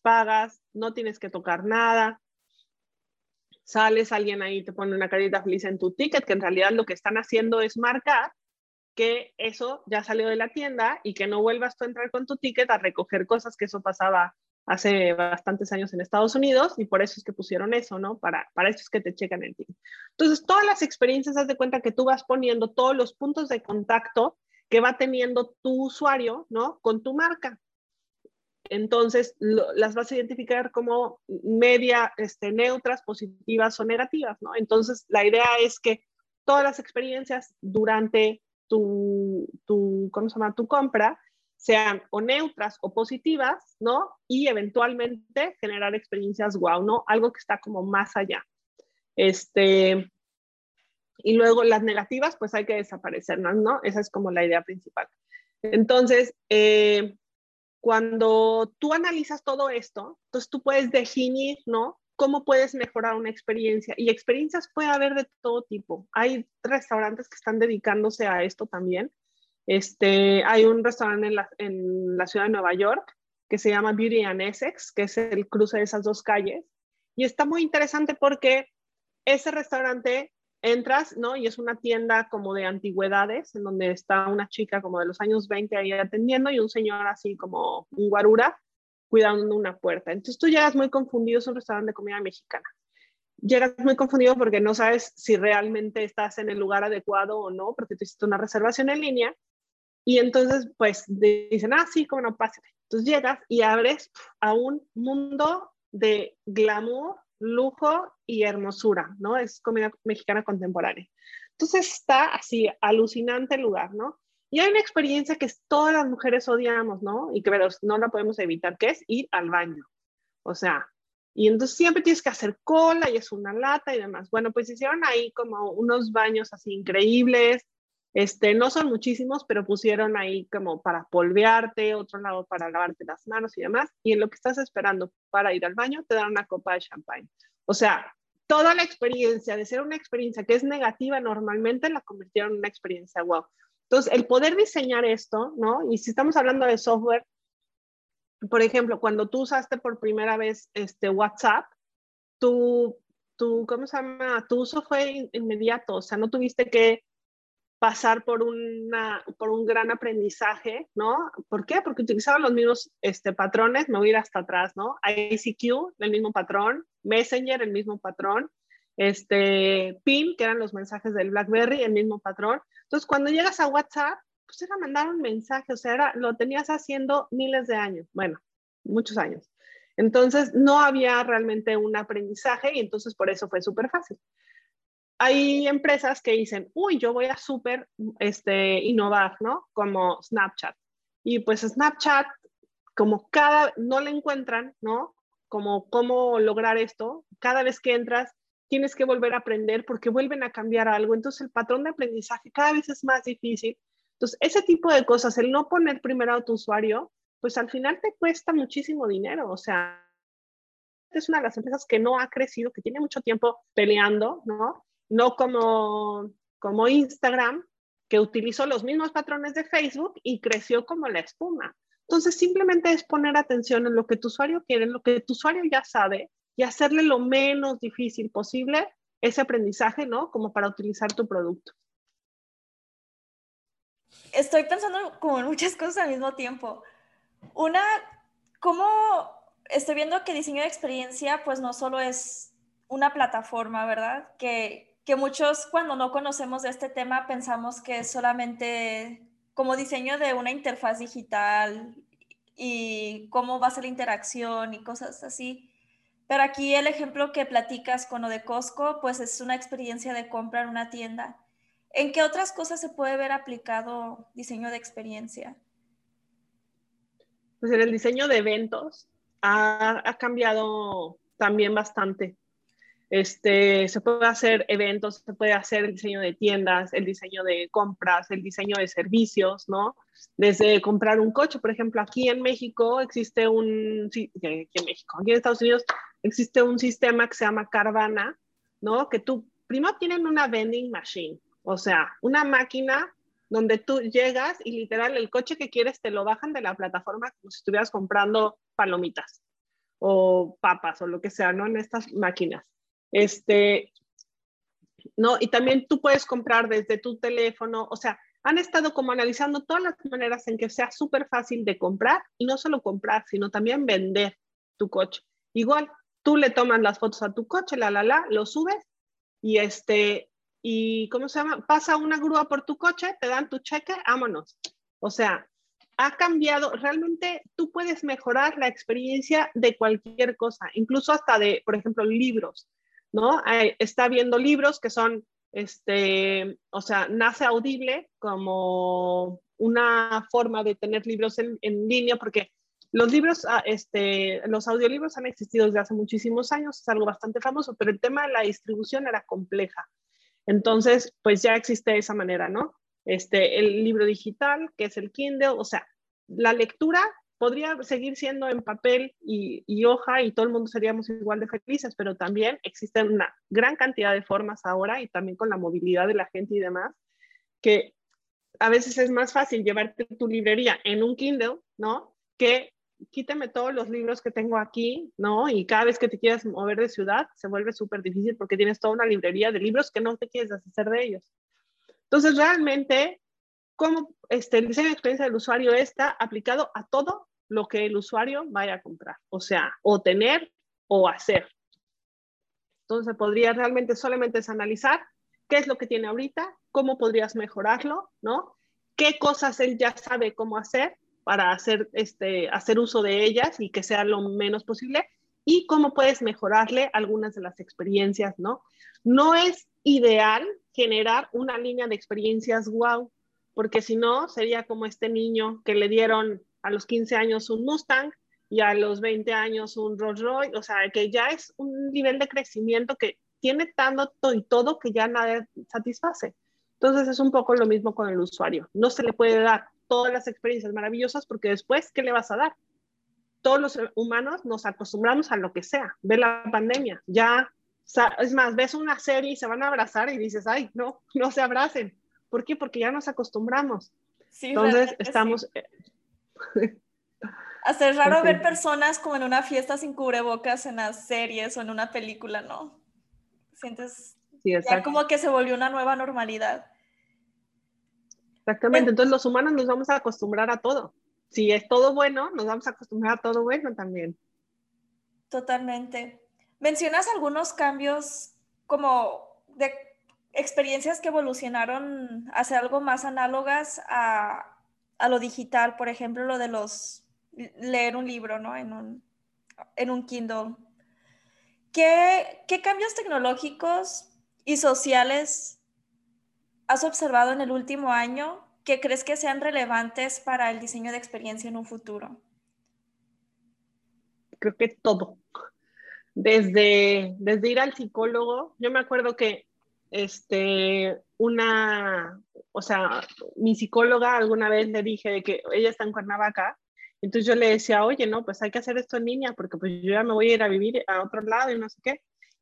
pagas, no tienes que tocar nada, sales, alguien ahí te pone una carita feliz en tu ticket, que en realidad lo que están haciendo es marcar que eso ya salió de la tienda y que no vuelvas tú a entrar con tu ticket a recoger cosas, que eso pasaba hace bastantes años en Estados Unidos y por eso es que pusieron eso, ¿no? Para, para eso es que te checan el ticket. Entonces, todas las experiencias, haz de cuenta que tú vas poniendo todos los puntos de contacto que va teniendo tu usuario, ¿no? Con tu marca entonces las vas a identificar como media este, neutras, positivas o negativas, ¿no? Entonces la idea es que todas las experiencias durante tu, tu, ¿cómo se llama? tu compra sean o neutras o positivas, ¿no? Y eventualmente generar experiencias wow, ¿no? Algo que está como más allá. Este, y luego las negativas, pues hay que desaparecerlas, ¿no? Esa es como la idea principal. Entonces, eh, cuando tú analizas todo esto, entonces tú puedes definir, ¿no? ¿Cómo puedes mejorar una experiencia? Y experiencias puede haber de todo tipo. Hay restaurantes que están dedicándose a esto también. Este, hay un restaurante en la, en la ciudad de Nueva York que se llama Beauty and Essex, que es el cruce de esas dos calles. Y está muy interesante porque ese restaurante entras, ¿no? Y es una tienda como de antigüedades, en donde está una chica como de los años 20 ahí atendiendo y un señor así como un guarura cuidando una puerta. Entonces tú llegas muy confundido, es un restaurante de comida mexicana. Llegas muy confundido porque no sabes si realmente estás en el lugar adecuado o no, porque tú hiciste una reservación en línea. Y entonces, pues dicen, ah, sí, como no, pásate. Entonces llegas y abres a un mundo de glamour, lujo y hermosura, ¿no? Es comida mexicana contemporánea. Entonces está así, alucinante el lugar, ¿no? Y hay una experiencia que todas las mujeres odiamos, ¿no? Y que pero no la podemos evitar, que es ir al baño. O sea, y entonces siempre tienes que hacer cola y es una lata y demás. Bueno, pues hicieron ahí como unos baños así increíbles, este, no son muchísimos, pero pusieron ahí como para polvearte, otro lado para lavarte las manos y demás. Y en lo que estás esperando para ir al baño, te dan una copa de champán. O sea, toda la experiencia de ser una experiencia que es negativa normalmente la convirtieron en una experiencia wow. Entonces, el poder diseñar esto, ¿no? Y si estamos hablando de software, por ejemplo, cuando tú usaste por primera vez este WhatsApp, tu, tu, ¿cómo se llama? Tu uso fue inmediato, o sea, no tuviste que pasar por, una, por un gran aprendizaje, ¿no? ¿Por qué? Porque utilizaban los mismos este, patrones, me voy ir hasta atrás, ¿no? ICQ, el mismo patrón, Messenger, el mismo patrón, este, PIN, que eran los mensajes del BlackBerry, el mismo patrón. Entonces, cuando llegas a WhatsApp, pues era mandar un mensaje, o sea, era, lo tenías haciendo miles de años, bueno, muchos años. Entonces, no había realmente un aprendizaje y entonces por eso fue súper fácil hay empresas que dicen, uy, yo voy a súper este, innovar, ¿no? Como Snapchat. Y pues Snapchat, como cada, no le encuentran, ¿no? Como cómo lograr esto, cada vez que entras, tienes que volver a aprender porque vuelven a cambiar algo. Entonces el patrón de aprendizaje cada vez es más difícil. Entonces, ese tipo de cosas, el no poner primero a tu usuario, pues al final te cuesta muchísimo dinero. O sea, es una de las empresas que no ha crecido, que tiene mucho tiempo peleando, ¿no? No como, como Instagram, que utilizó los mismos patrones de Facebook y creció como la espuma. Entonces, simplemente es poner atención en lo que tu usuario quiere, en lo que tu usuario ya sabe y hacerle lo menos difícil posible ese aprendizaje, ¿no? Como para utilizar tu producto. Estoy pensando como en muchas cosas al mismo tiempo. Una, ¿cómo estoy viendo que diseño de experiencia, pues no solo es una plataforma, ¿verdad? Que, que muchos cuando no conocemos este tema pensamos que es solamente como diseño de una interfaz digital y cómo va a ser la interacción y cosas así. Pero aquí el ejemplo que platicas con lo de Costco, pues es una experiencia de compra en una tienda. ¿En qué otras cosas se puede ver aplicado diseño de experiencia? Pues en el diseño de eventos ha, ha cambiado también bastante. Este, se puede hacer eventos, se puede hacer el diseño de tiendas, el diseño de compras, el diseño de servicios, ¿no? Desde comprar un coche, por ejemplo, aquí en México existe un, aquí en México, aquí en Estados Unidos existe un sistema que se llama Carvana, ¿no? Que tú, primero tienen una vending machine, o sea, una máquina donde tú llegas y literal el coche que quieres te lo bajan de la plataforma como si estuvieras comprando palomitas o papas o lo que sea, ¿no? En estas máquinas. Este, ¿no? Y también tú puedes comprar desde tu teléfono, o sea, han estado como analizando todas las maneras en que sea súper fácil de comprar y no solo comprar, sino también vender tu coche. Igual, tú le tomas las fotos a tu coche, la, la, la, lo subes y este, y ¿cómo se llama? Pasa una grúa por tu coche, te dan tu cheque, vámonos. O sea, ha cambiado, realmente tú puedes mejorar la experiencia de cualquier cosa, incluso hasta de, por ejemplo, libros. ¿No? Está viendo libros que son, este, o sea, nace audible como una forma de tener libros en, línea, porque los libros, ah, este, los audiolibros han existido desde hace muchísimos años, es algo bastante famoso, pero el tema de la distribución era compleja. Entonces, pues ya existe esa manera, ¿no? Este, el libro digital, que es el Kindle, o sea, la lectura podría seguir siendo en papel y, hoja y todo el mundo seríamos igual de felices, pero también existen una gran cantidad de formas ahora y también con la movilidad de la gente y demás, que a veces es más fácil llevarte tu librería en un Kindle, ¿no? Que quíteme todos los libros que tengo aquí, ¿no? Y cada vez que te quieras mover de ciudad se vuelve súper difícil porque tienes toda una librería de libros que no te quieres deshacer de ellos. Entonces, realmente cómo este, el diseño de experiencia del usuario está aplicado a todo lo que el usuario vaya a comprar, o sea, o tener o hacer. Entonces, podría realmente solamente analizar qué es lo que tiene ahorita, cómo podrías mejorarlo, ¿no? ¿Qué cosas él ya sabe cómo hacer para hacer, este, hacer uso de ellas y que sea lo menos posible? Y cómo puedes mejorarle algunas de las experiencias, ¿no? No es ideal generar una línea de experiencias wow, porque si no, sería como este niño que le dieron a los 15 años un Mustang y a los 20 años un Rolls Royce, o sea, que ya es un nivel de crecimiento que tiene tanto y todo que ya nada satisface. Entonces es un poco lo mismo con el usuario. No se le puede dar todas las experiencias maravillosas porque después, ¿qué le vas a dar? Todos los humanos nos acostumbramos a lo que sea. Ve la pandemia, ya, es más, ves una serie y se van a abrazar y dices, ay, no, no se abracen ¿Por qué? Porque ya nos acostumbramos. Entonces estamos... [laughs] Hacer raro ver personas como en una fiesta sin cubrebocas en las series o en una película, ¿no? Sientes ya como que se volvió una nueva normalidad. Exactamente, entonces los humanos nos vamos a acostumbrar a todo. Si es todo bueno, nos vamos a acostumbrar a todo bueno también. Totalmente. Mencionas algunos cambios como de experiencias que evolucionaron hacia algo más análogas a, lo digital, por ejemplo, lo de los leer un libro, ¿no? En un, en un Kindle. ¿Qué, ¿Qué cambios tecnológicos y sociales has observado en el último año que crees que sean relevantes para el diseño de experiencia en un futuro? Creo que todo. Desde, desde ir al psicólogo, yo me acuerdo que este, una, o sea, mi psicóloga alguna vez le dije de que ella está en Cuernavaca, entonces yo le decía, oye, no, pues hay que hacer esto en línea, porque pues yo ya me voy a ir a vivir a otro lado y no sé qué.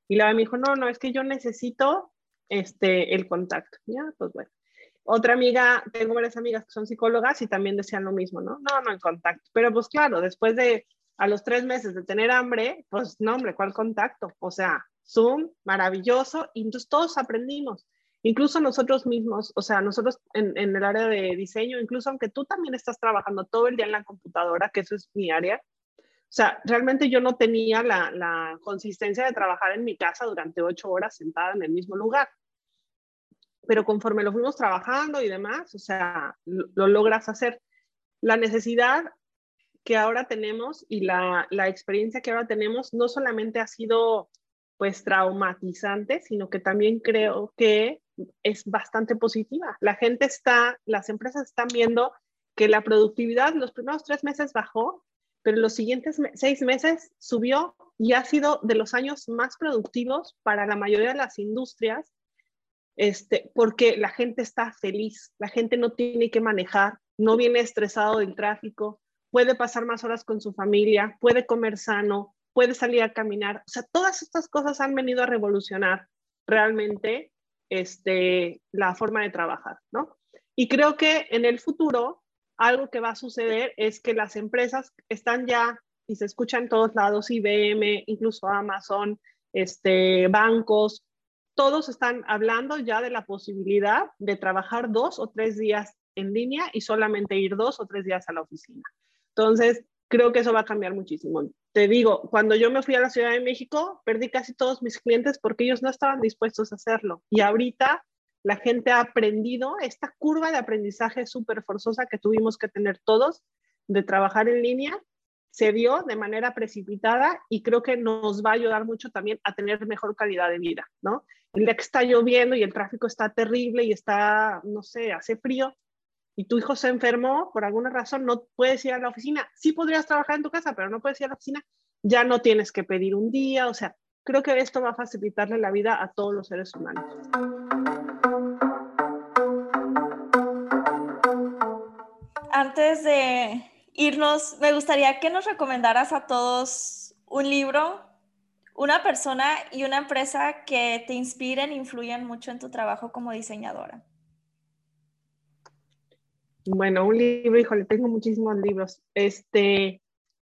Y la me dijo, no, no, es que yo necesito este, el contacto. Ya, pues bueno. otra amiga, tengo varias amigas que son psicólogas y también decían lo mismo, ¿no? No, no en contacto. Pero pues claro, después de a los tres meses de tener hambre, pues no, hombre, ¿cuál contacto? O sea, Zoom, maravilloso, y entonces todos aprendimos. Incluso nosotros mismos, o sea, nosotros en, en, el área de diseño, incluso aunque tú también estás trabajando todo el día en la computadora, que eso es mi área, o sea, realmente yo no tenía la, la consistencia de trabajar en mi casa durante ocho horas sentada en el mismo lugar. Pero conforme lo fuimos trabajando y demás, o sea, lo, lo logras hacer. La necesidad que ahora tenemos y la, la, experiencia que ahora tenemos no solamente ha sido pues traumatizante, sino que también creo que es bastante positiva. La gente está, las empresas están viendo que la productividad los primeros tres meses bajó, pero los siguientes seis meses subió y ha sido de los años más productivos para la mayoría de las industrias, este, porque la gente está feliz, la gente no tiene que manejar, no viene estresado del tráfico, puede pasar más horas con su familia, puede comer sano, puede salir a caminar. O sea, todas estas cosas han venido a revolucionar realmente este, la forma de trabajar, ¿no? Y creo que en el futuro algo que va a suceder es que las empresas están ya, y se escuchan en todos lados, IBM, incluso Amazon, este, bancos, todos están hablando ya de la posibilidad de trabajar dos o tres días en línea y solamente ir dos o tres días a la oficina. Entonces, creo que eso va a cambiar muchísimo. Te digo, cuando yo me fui a la Ciudad de México, perdí casi todos mis clientes porque ellos no estaban dispuestos a hacerlo. Y ahorita la gente ha aprendido esta curva de aprendizaje súper forzosa que tuvimos que tener todos de trabajar en línea, se dio de manera precipitada y creo que nos va a ayudar mucho también a tener mejor calidad de vida, ¿no? El día que está lloviendo y el tráfico está terrible y está, no sé, hace frío, y tu hijo se enfermó por alguna razón, no puedes ir a la oficina. Sí podrías trabajar en tu casa, pero no puedes ir a la oficina. Ya no tienes que pedir un día. O sea, creo que esto va a facilitarle la vida a todos los seres humanos. Antes de irnos, me gustaría que nos recomendaras a todos un libro, una persona y una empresa que te inspiren e influyan mucho en tu trabajo como diseñadora. Bueno, un libro, híjole, tengo muchísimos libros. Este,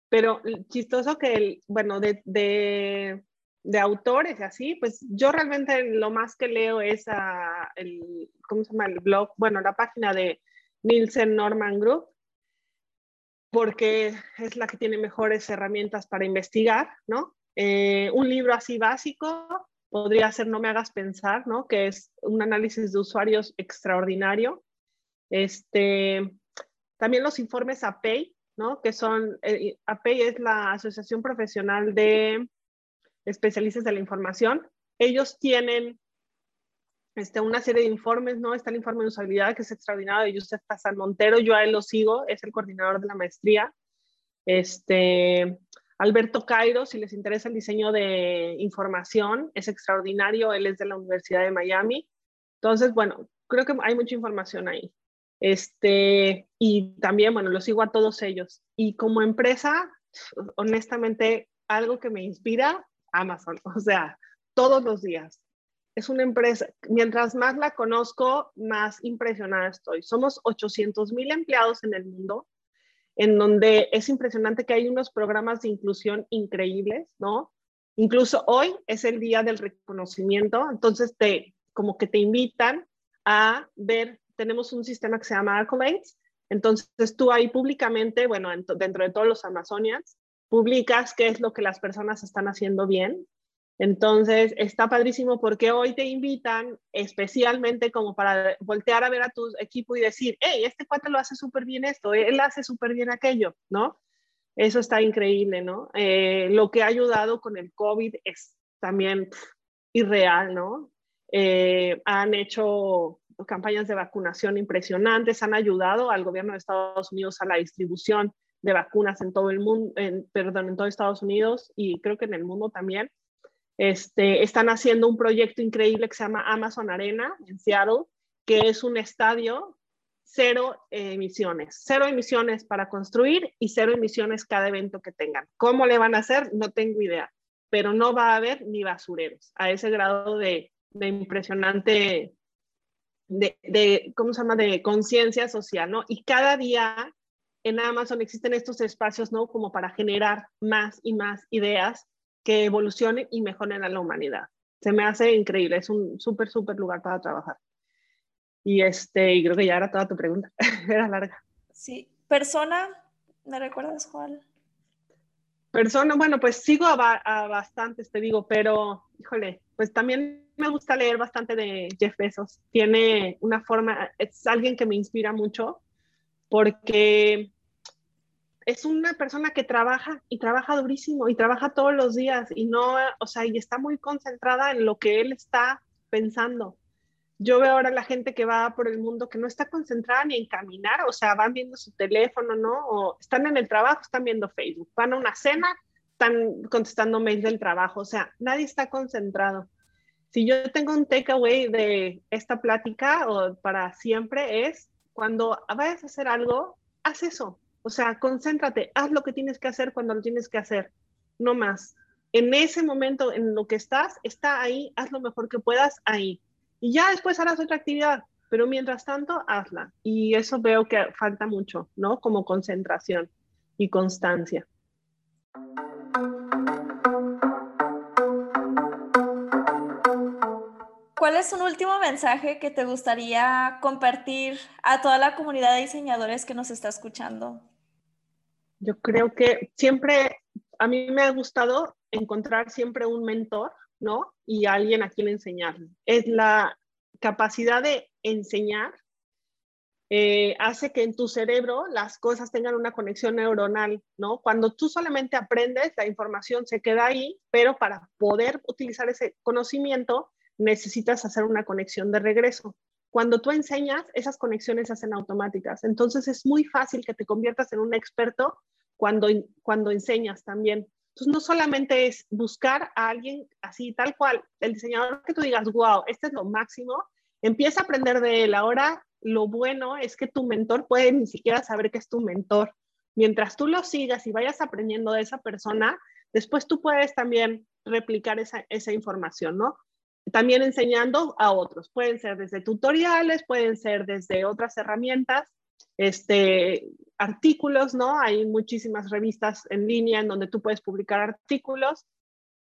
pero chistoso que, el, bueno, de, de, de autores así, pues yo realmente lo más que leo es el, ¿cómo se llama? El blog, bueno, la página de Nielsen Norman Group, porque es la que tiene mejores herramientas para investigar, ¿no? Eh, un libro así básico podría ser No me hagas pensar, ¿no? Que es un análisis de usuarios extraordinario este, también los informes APEI, ¿no? Que son, eh, APEI es la Asociación Profesional de Especialistas de la Información. Ellos tienen este, una serie de informes, ¿no? Está el informe de usabilidad que es extraordinario de Yusef Hassan Montero, yo a él lo sigo, es el coordinador de la maestría. Este, Alberto Cairo, si les interesa el diseño de información, es extraordinario, él es de la Universidad de Miami. Entonces, bueno, creo que hay mucha información ahí. Este, y también, bueno, lo sigo a todos ellos. Y como empresa, honestamente, algo que me inspira, Amazon, [laughs] o sea, todos los días. Es una empresa, mientras más la conozco, más impresionada estoy. Somos 800 mil empleados en el mundo, en donde es impresionante que hay unos programas de inclusión increíbles, ¿no? Incluso hoy es el día del reconocimiento, entonces te, como que te invitan a ver tenemos un sistema que se llama Accolades. Entonces tú ahí públicamente, bueno, dentro de todos los Amazonians, publicas qué es lo que las personas están haciendo bien. Entonces está padrísimo porque hoy te invitan especialmente como para voltear a ver a tu equipo y decir, hey, este cuate lo hace súper bien esto, él hace súper bien aquello, ¿no? Eso está increíble, ¿no? Eh, lo que ha ayudado con el COVID es también irreal, ¿no? Eh, han hecho campañas de vacunación impresionantes, han ayudado al gobierno de Estados Unidos a la distribución de vacunas en todo el mundo, perdón, en todo Estados Unidos y creo que en el mundo también. Este, están haciendo un proyecto increíble que se llama Amazon Arena en Seattle, que es un estadio cero emisiones, cero emisiones para construir y cero emisiones cada evento que tengan. ¿Cómo le van a hacer? No tengo idea, pero no va a haber ni basureros a ese grado de, de impresionante de, ¿cómo se llama?, de conciencia social, ¿no? Y cada día en Amazon existen estos espacios, ¿no? Como para generar más y más ideas que evolucionen y mejoren a la humanidad. Se me hace increíble, es un súper, súper lugar para trabajar. Y este, y creo que ya era toda tu pregunta, [laughs] era larga. Sí, persona, ¿me recuerdas cuál? Persona, bueno, pues sigo a, a, bastantes, te digo, pero híjole, pues también me gusta leer bastante de Jeff Bezos. Tiene una forma, es alguien que me inspira mucho porque es una persona que trabaja y trabaja durísimo y trabaja todos los días y no, o sea, y está muy concentrada en lo que él está pensando. Yo veo ahora la gente que va por el mundo que no está concentrada ni en caminar, o sea, van viendo su teléfono, ¿no? O están en el trabajo, están viendo Facebook, van a una cena, están contestando mails del trabajo, o sea, nadie está concentrado. Si yo tengo un takeaway de esta plática o para siempre es cuando vayas a hacer algo, haz eso. O sea, concéntrate, haz lo que tienes que hacer cuando lo tienes que hacer, no más. En ese momento en lo que estás, está ahí, haz lo mejor que puedas ahí y ya después harás otra actividad, pero mientras tanto, hazla. Y eso veo que falta mucho, ¿no? Como concentración y constancia. ¿Cuál es un último mensaje que te gustaría compartir a toda la comunidad de diseñadores que nos está escuchando? Yo creo que siempre, a mí me ha gustado encontrar siempre un mentor ¿no? Y alguien a quien enseñarle. Es la capacidad de enseñar eh, hace que en tu cerebro las cosas tengan una conexión neuronal, ¿no? Cuando tú solamente aprendes, la información se queda ahí, pero para poder utilizar ese conocimiento necesitas hacer una conexión de regreso. Cuando tú enseñas, esas conexiones se hacen automáticas. Entonces es muy fácil que te conviertas en un experto cuando, cuando enseñas también. Entonces, no solamente es buscar a alguien así, tal cual, el diseñador que tú digas, wow, este es lo máximo, empieza a aprender de él. Ahora, lo bueno es que tu mentor puede ni siquiera saber que es tu mentor. Mientras tú lo sigas y vayas aprendiendo de esa persona, después tú puedes también replicar esa, esa información, ¿no? También enseñando a otros. Pueden ser desde tutoriales, pueden ser desde otras herramientas este, artículos, ¿no? Hay muchísimas revistas en línea en donde tú puedes publicar artículos.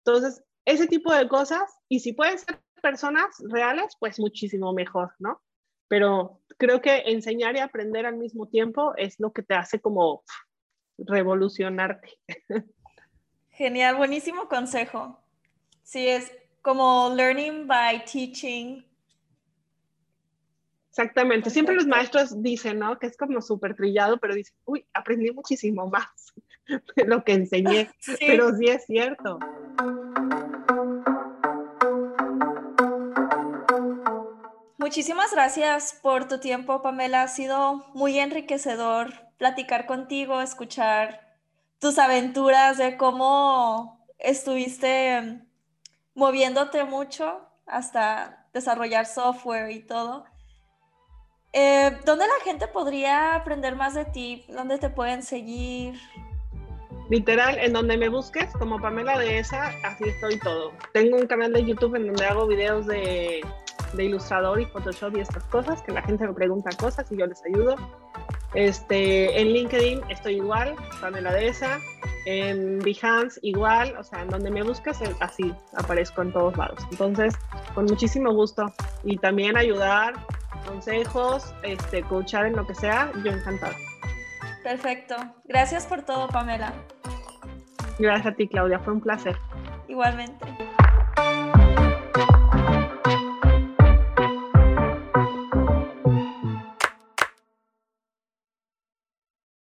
Entonces, ese tipo de cosas, y si pueden ser personas reales, pues muchísimo mejor, ¿no? Pero creo que enseñar y aprender al mismo tiempo es lo que te hace como revolucionarte. [laughs] Genial, buenísimo consejo. Sí, es como learning by teaching Exactamente, siempre los maestros dicen, ¿no? Que es como súper trillado, pero dicen, uy, aprendí muchísimo más [laughs] de lo que enseñé, [laughs] pero sí es cierto. Muchísimas gracias por tu tiempo, Pamela. Ha sido muy enriquecedor platicar contigo, escuchar tus aventuras de cómo estuviste moviéndote mucho hasta desarrollar software y todo. Eh, ¿Dónde la gente podría aprender más de ti? ¿Dónde te pueden seguir? Literal, en donde me busques, como Pamela de esa, así estoy todo. Tengo un canal de YouTube en donde hago videos de, de ilustrador y Photoshop y estas cosas, que la gente me pregunta cosas y yo les ayudo. Este, en LinkedIn estoy igual, Pamela de esa. En Behance igual, o sea, en donde me busques, así aparezco en todos lados. Entonces, con muchísimo gusto. Y también ayudar consejos, este, coachar en lo que sea, yo encantada. Perfecto. Gracias por todo, Pamela. Gracias a ti, Claudia. Fue un placer. Igualmente.